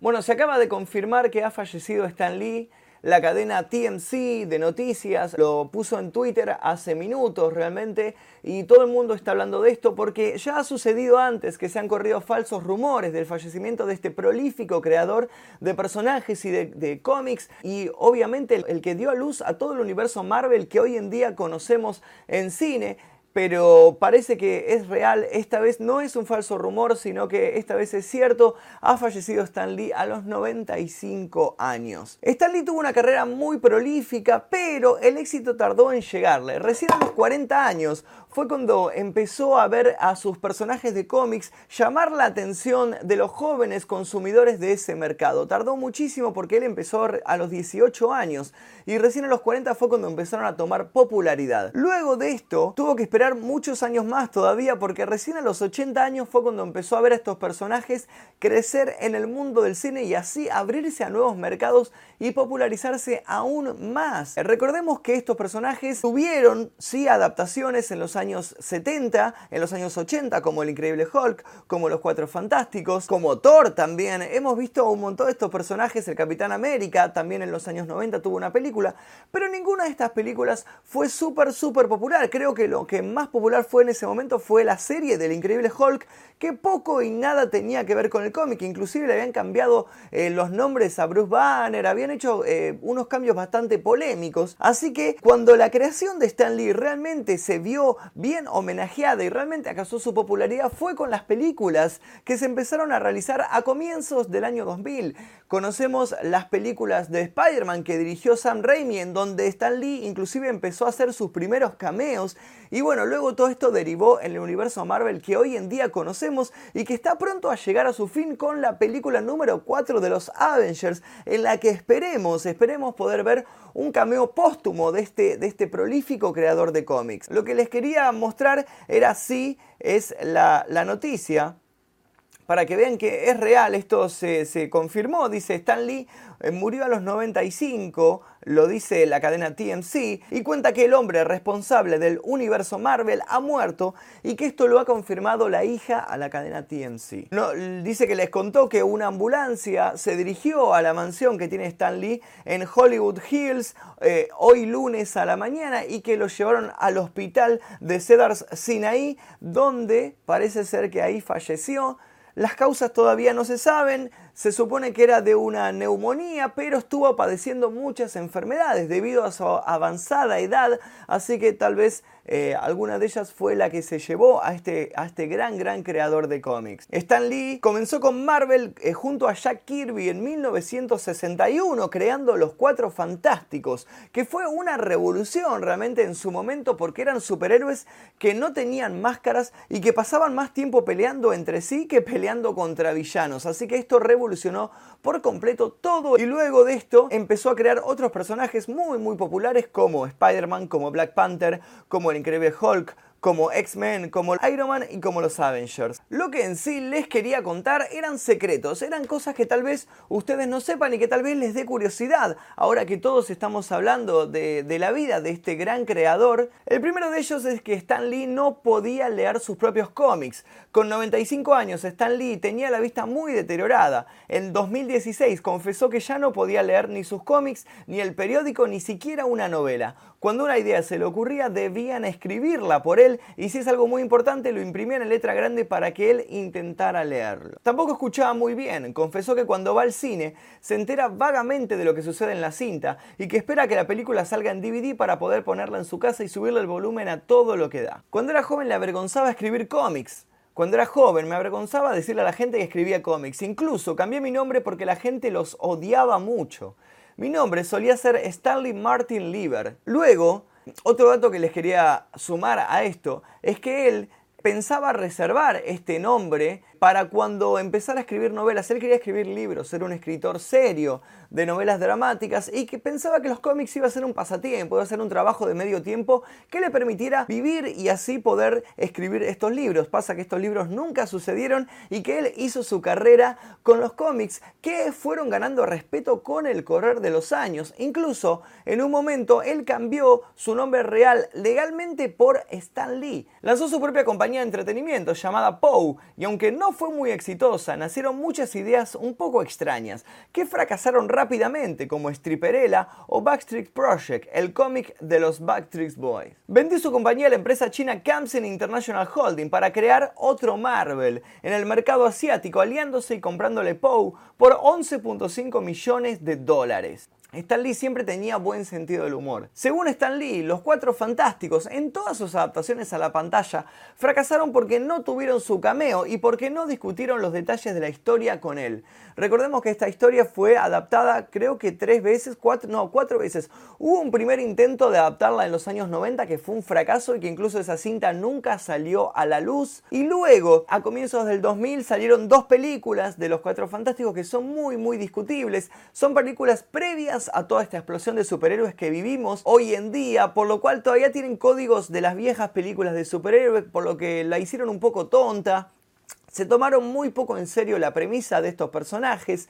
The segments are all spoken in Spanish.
Bueno, se acaba de confirmar que ha fallecido Stan Lee. La cadena TMC de noticias lo puso en Twitter hace minutos realmente y todo el mundo está hablando de esto porque ya ha sucedido antes que se han corrido falsos rumores del fallecimiento de este prolífico creador de personajes y de, de cómics y obviamente el que dio a luz a todo el universo Marvel que hoy en día conocemos en cine pero parece que es real. Esta vez no es un falso rumor, sino que esta vez es cierto. Ha fallecido Stan Lee a los 95 años. Stan Lee tuvo una carrera muy prolífica, pero el éxito tardó en llegarle. Recién a los 40 años fue cuando empezó a ver a sus personajes de cómics llamar la atención de los jóvenes consumidores de ese mercado. Tardó muchísimo porque él empezó a los 18 años y recién a los 40 fue cuando empezaron a tomar popularidad. Luego de esto tuvo que esperar muchos años más todavía porque recién a los 80 años fue cuando empezó a ver a estos personajes crecer en el mundo del cine y así abrirse a nuevos mercados y popularizarse aún más. Recordemos que estos personajes tuvieron sí adaptaciones en los años 70, en los años 80 como el Increíble Hulk, como los Cuatro Fantásticos, como Thor también. Hemos visto un montón de estos personajes, el Capitán América también en los años 90 tuvo una película, pero ninguna de estas películas fue súper súper popular. Creo que lo que más popular fue en ese momento fue la serie del Increíble Hulk, que poco y nada tenía que ver con el cómic. Inclusive le habían cambiado eh, los nombres a Bruce Banner, habían hecho eh, unos cambios bastante polémicos. Así que cuando la creación de Stan Lee realmente se vio bien homenajeada y realmente acaso su popularidad fue con las películas que se empezaron a realizar a comienzos del año 2000. Conocemos las películas de Spider-Man que dirigió Sam Raimi, en donde Stan Lee inclusive empezó a hacer sus primeros cameos. Y bueno, luego todo esto derivó en el universo Marvel que hoy en día conocemos y que está pronto a llegar a su fin con la película número 4 de los Avengers, en la que esperemos, esperemos poder ver un cameo póstumo de este, de este prolífico creador de cómics. Lo que les quería mostrar era si es la noticia para que vean que es real, esto se, se confirmó, dice Stan Lee, eh, murió a los 95, lo dice la cadena TMC, y cuenta que el hombre responsable del universo Marvel ha muerto y que esto lo ha confirmado la hija a la cadena TMC. No, dice que les contó que una ambulancia se dirigió a la mansión que tiene Stan Lee en Hollywood Hills eh, hoy lunes a la mañana y que lo llevaron al hospital de Cedars Sinai, donde parece ser que ahí falleció. Las causas todavía no se saben, se supone que era de una neumonía, pero estuvo padeciendo muchas enfermedades debido a su avanzada edad, así que tal vez eh, alguna de ellas fue la que se llevó a este, a este gran, gran creador de cómics. Stan Lee comenzó con Marvel eh, junto a Jack Kirby en 1961, creando los Cuatro Fantásticos, que fue una revolución realmente en su momento porque eran superhéroes que no tenían máscaras y que pasaban más tiempo peleando entre sí que peleando contra villanos. Así que esto revolucionó por completo todo y luego de esto empezó a crear otros personajes muy muy populares como Spider-Man, como Black Panther, como el Increíble Hulk, como X-Men, como Iron Man y como los Avengers. Lo que en sí les quería contar eran secretos, eran cosas que tal vez ustedes no sepan y que tal vez les dé curiosidad. Ahora que todos estamos hablando de, de la vida de este gran creador, el primero de ellos es que Stan Lee no podía leer sus propios cómics. Con 95 años, Stan Lee tenía la vista muy deteriorada. En 2016 confesó que ya no podía leer ni sus cómics, ni el periódico, ni siquiera una novela. Cuando una idea se le ocurría, debían escribirla por él y si es algo muy importante, lo imprimían en letra grande para que él intentara leerlo. Tampoco escuchaba muy bien, confesó que cuando va al cine se entera vagamente de lo que sucede en la cinta y que espera que la película salga en DVD para poder ponerla en su casa y subirle el volumen a todo lo que da. Cuando era joven le avergonzaba escribir cómics. Cuando era joven me avergonzaba decirle a la gente que escribía cómics. Incluso cambié mi nombre porque la gente los odiaba mucho. Mi nombre solía ser Stanley Martin Lieber. Luego, otro dato que les quería sumar a esto es que él pensaba reservar este nombre para cuando empezara a escribir novelas. Él quería escribir libros, ser un escritor serio de novelas dramáticas y que pensaba que los cómics iba a ser un pasatiempo, iba a ser un trabajo de medio tiempo que le permitiera vivir y así poder escribir estos libros. Pasa que estos libros nunca sucedieron y que él hizo su carrera con los cómics que fueron ganando respeto con el correr de los años. Incluso en un momento él cambió su nombre real legalmente por Stan Lee. Lanzó su propia compañía de entretenimiento llamada Poe y aunque no fue muy exitosa, nacieron muchas ideas un poco extrañas, que fracasaron rápidamente, como Stripperella o Backstreet Project, el cómic de los Backstreet Boys. Vendió su compañía a la empresa china Kamsen International Holding para crear otro Marvel en el mercado asiático, aliándose y comprándole Poe por 11.5 millones de dólares. Stan Lee siempre tenía buen sentido del humor. Según Stan Lee, los Cuatro Fantásticos, en todas sus adaptaciones a la pantalla, fracasaron porque no tuvieron su cameo y porque no discutieron los detalles de la historia con él. Recordemos que esta historia fue adaptada creo que tres veces, cuatro, no, cuatro veces. Hubo un primer intento de adaptarla en los años 90 que fue un fracaso y que incluso esa cinta nunca salió a la luz. Y luego, a comienzos del 2000, salieron dos películas de los Cuatro Fantásticos que son muy, muy discutibles. Son películas previas a toda esta explosión de superhéroes que vivimos hoy en día, por lo cual todavía tienen códigos de las viejas películas de superhéroes, por lo que la hicieron un poco tonta. Se tomaron muy poco en serio la premisa de estos personajes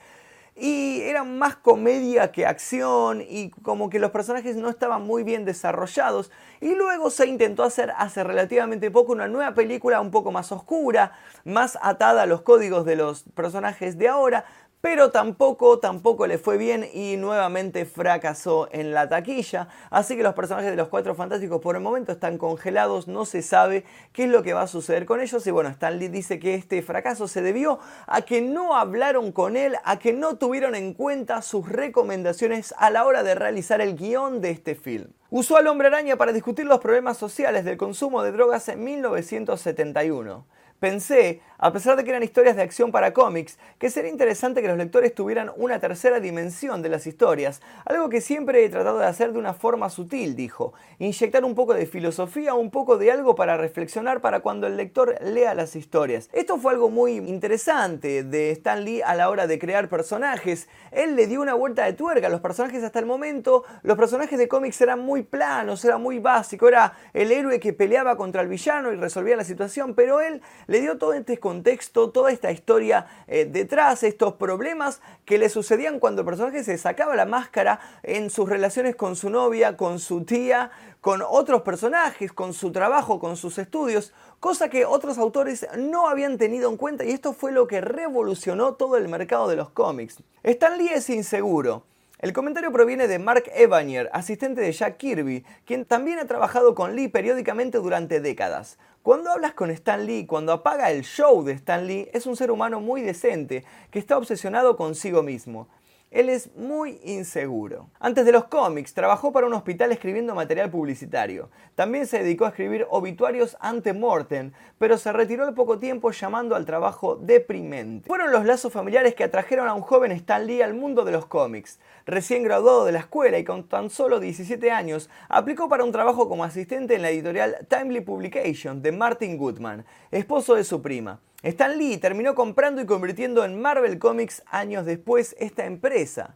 y eran más comedia que acción y como que los personajes no estaban muy bien desarrollados y luego se intentó hacer hace relativamente poco una nueva película un poco más oscura, más atada a los códigos de los personajes de ahora, pero tampoco, tampoco le fue bien y nuevamente fracasó en la taquilla. Así que los personajes de los Cuatro Fantásticos por el momento están congelados, no se sabe qué es lo que va a suceder con ellos. Y bueno, Stan Lee dice que este fracaso se debió a que no hablaron con él, a que no tuvieron en cuenta sus recomendaciones a la hora de realizar el guion de este film. Usó al hombre araña para discutir los problemas sociales del consumo de drogas en 1971. Pensé, a pesar de que eran historias de acción para cómics, que sería interesante que los lectores tuvieran una tercera dimensión de las historias, algo que siempre he tratado de hacer de una forma sutil, dijo, inyectar un poco de filosofía, un poco de algo para reflexionar para cuando el lector lea las historias. Esto fue algo muy interesante de Stan Lee a la hora de crear personajes. Él le dio una vuelta de tuerca a los personajes hasta el momento. Los personajes de cómics eran muy planos, era muy básico, era el héroe que peleaba contra el villano y resolvía la situación, pero él le dio todo este contexto, toda esta historia eh, detrás, estos problemas que le sucedían cuando el personaje se sacaba la máscara en sus relaciones con su novia, con su tía, con otros personajes, con su trabajo, con sus estudios, cosa que otros autores no habían tenido en cuenta y esto fue lo que revolucionó todo el mercado de los cómics. Stan Lee es inseguro. El comentario proviene de Mark Evanier, asistente de Jack Kirby, quien también ha trabajado con Lee periódicamente durante décadas. Cuando hablas con Stan Lee, cuando apaga el show de Stan Lee, es un ser humano muy decente, que está obsesionado consigo mismo. Él es muy inseguro. Antes de los cómics, trabajó para un hospital escribiendo material publicitario. También se dedicó a escribir obituarios ante mortem, pero se retiró al poco tiempo llamando al trabajo deprimente. Fueron los lazos familiares que atrajeron a un joven Stan Lee al mundo de los cómics. Recién graduado de la escuela y con tan solo 17 años, aplicó para un trabajo como asistente en la editorial Timely Publication de Martin Goodman, esposo de su prima. Stan Lee terminó comprando y convirtiendo en Marvel Comics años después esta empresa.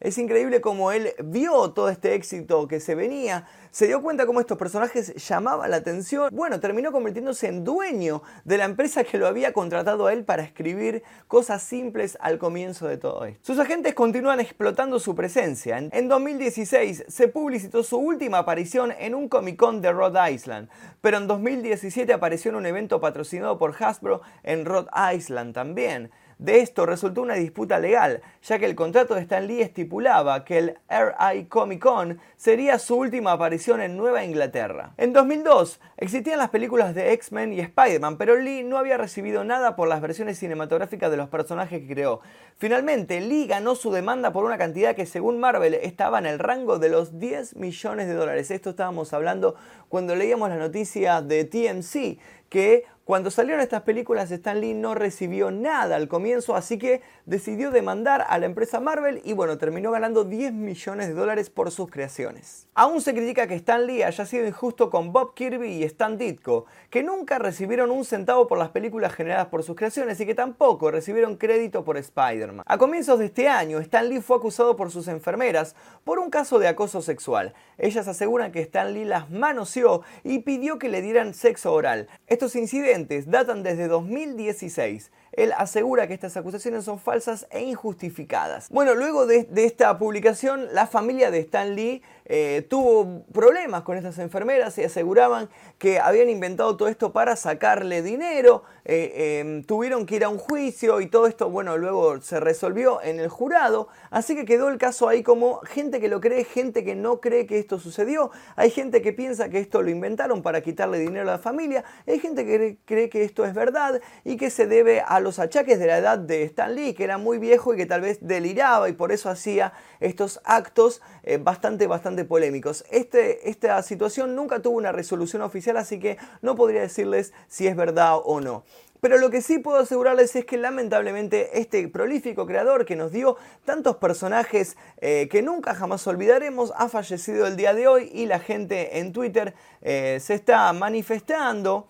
Es increíble cómo él vio todo este éxito que se venía, se dio cuenta cómo estos personajes llamaban la atención. Bueno, terminó convirtiéndose en dueño de la empresa que lo había contratado a él para escribir cosas simples al comienzo de todo esto. Sus agentes continúan explotando su presencia. En 2016 se publicitó su última aparición en un Comic Con de Rhode Island, pero en 2017 apareció en un evento patrocinado por Hasbro en Rhode Island también. De esto resultó una disputa legal, ya que el contrato de Stan Lee estipulaba que el RI Comic Con sería su última aparición en Nueva Inglaterra. En 2002 existían las películas de X-Men y Spider-Man, pero Lee no había recibido nada por las versiones cinematográficas de los personajes que creó. Finalmente, Lee ganó su demanda por una cantidad que según Marvel estaba en el rango de los 10 millones de dólares. Esto estábamos hablando cuando leíamos la noticia de TMC, que cuando salieron estas películas Stan Lee no recibió nada al comienzo, así que decidió demandar a la empresa Marvel y bueno, terminó ganando 10 millones de dólares por sus creaciones. Aún se critica que Stan Lee haya sido injusto con Bob Kirby y Stan Ditko, que nunca recibieron un centavo por las películas generadas por sus creaciones y que tampoco recibieron crédito por Spider-Man. A comienzos de este año, Stan Lee fue acusado por sus enfermeras por un caso de acoso sexual. Ellas aseguran que Stan Lee las manoseó y pidió que le dieran sexo oral. Estos incidentes datan desde 2016. él asegura que estas acusaciones son falsas e injustificadas. Bueno, luego de, esta publicación, la familia de Stan Lee eh, tuvo problemas con estas enfermeras y aseguraban que habían inventado todo esto para sacarle dinero, eh, em, tuvieron que ir a un juicio y todo esto, bueno, luego se resolvió en el jurado, así que quedó el caso ahí como gente que lo cree, gente que no cree que esto sucedió, hay gente que piensa que esto lo inventaron para quitarle dinero a la familia, hay gente que cree que esto es verdad y que se debe a los achaques de la edad de Stan Lee, que era muy viejo y que tal vez deliraba y por eso hacía estos actos eh, bastante, bastante polémicos. Este, esta situación nunca tuvo una resolución oficial, así que no podría decirles si es verdad o no. Pero lo que sí puedo asegurarles es que lamentablemente este prolífico creador que nos dio tantos personajes eh, que nunca jamás olvidaremos ha fallecido el día de hoy y la gente en Twitter eh, se está manifestando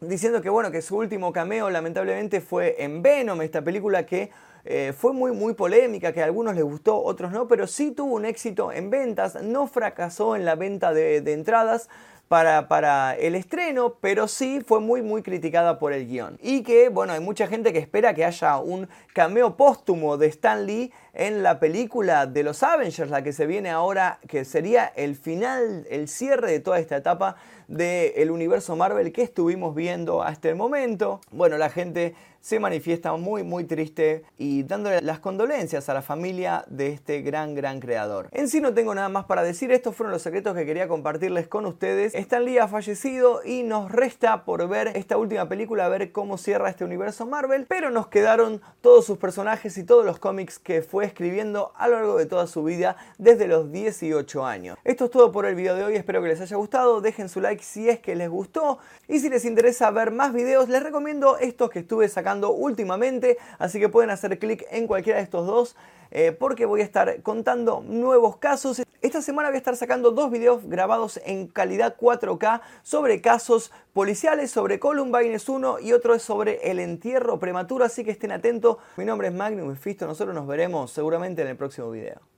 diciendo que bueno que su último cameo lamentablemente fue en Venom, esta película que eh, fue muy, muy polémica, que a algunos les gustó, otros no, pero sí tuvo un éxito en ventas, no fracasó en la venta de, entradas. Para, para, el estreno, pero sí fue muy muy criticada por el guion. Y que, bueno, hay mucha gente que espera que haya un cameo póstumo de Stan Lee en la película de los Avengers, la que se viene ahora, que sería el final, el cierre de toda esta etapa del universo Marvel que estuvimos viendo hasta el momento. Bueno, la gente se manifiesta muy muy triste y dándole las condolencias a la familia de este gran gran creador. En sí no tengo nada más para decir, estos fueron los secretos que quería compartirles con ustedes. Stan Lee ha fallecido y nos resta por ver esta última película, ver cómo cierra este universo Marvel, pero nos quedaron todos sus personajes y todos los cómics que escribiendo a lo largo de toda su vida desde los 18 años. Esto es todo por el video de hoy, espero que les haya gustado, dejen su like si es que les gustó y si les interesa ver más videos les recomiendo estos que estuve sacando últimamente, así que pueden hacer clic en cualquiera de estos dos. Eh, porque voy a estar contando nuevos casos. Esta semana voy a estar sacando dos videos grabados en calidad 4K sobre casos policiales, sobre Columbine es uno y otro es sobre el entierro prematuro, así que estén atentos. Mi nombre es Magnum Fisto, nosotros nos veremos seguramente en el próximo video.